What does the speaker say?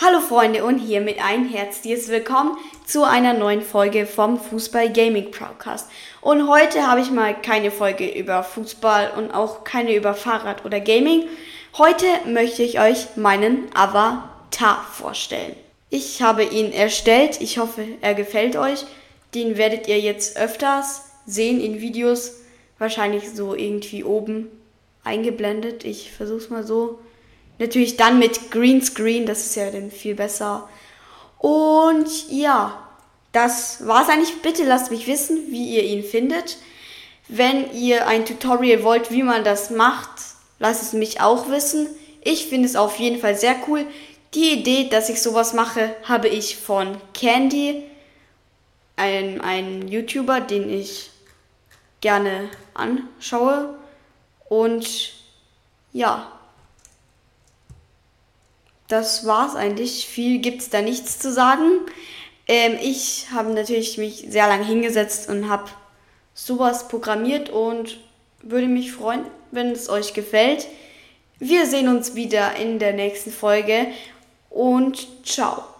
Hallo Freunde und hiermit ein herzliches Willkommen zu einer neuen Folge vom Fußball Gaming Podcast. Und heute habe ich mal keine Folge über Fußball und auch keine über Fahrrad oder Gaming. Heute möchte ich euch meinen Avatar vorstellen. Ich habe ihn erstellt, ich hoffe er gefällt euch. Den werdet ihr jetzt öfters sehen in Videos, wahrscheinlich so irgendwie oben eingeblendet. Ich versuche es mal so. Natürlich dann mit Greenscreen, das ist ja dann viel besser. Und ja, das war's eigentlich. Bitte lasst mich wissen, wie ihr ihn findet. Wenn ihr ein Tutorial wollt, wie man das macht, lasst es mich auch wissen. Ich finde es auf jeden Fall sehr cool. Die Idee, dass ich sowas mache, habe ich von Candy, ein, ein YouTuber, den ich gerne anschaue. Und ja, das war's eigentlich. Viel gibt's da nichts zu sagen. Ähm, ich habe natürlich mich sehr lange hingesetzt und habe sowas programmiert und würde mich freuen, wenn es euch gefällt. Wir sehen uns wieder in der nächsten Folge und ciao.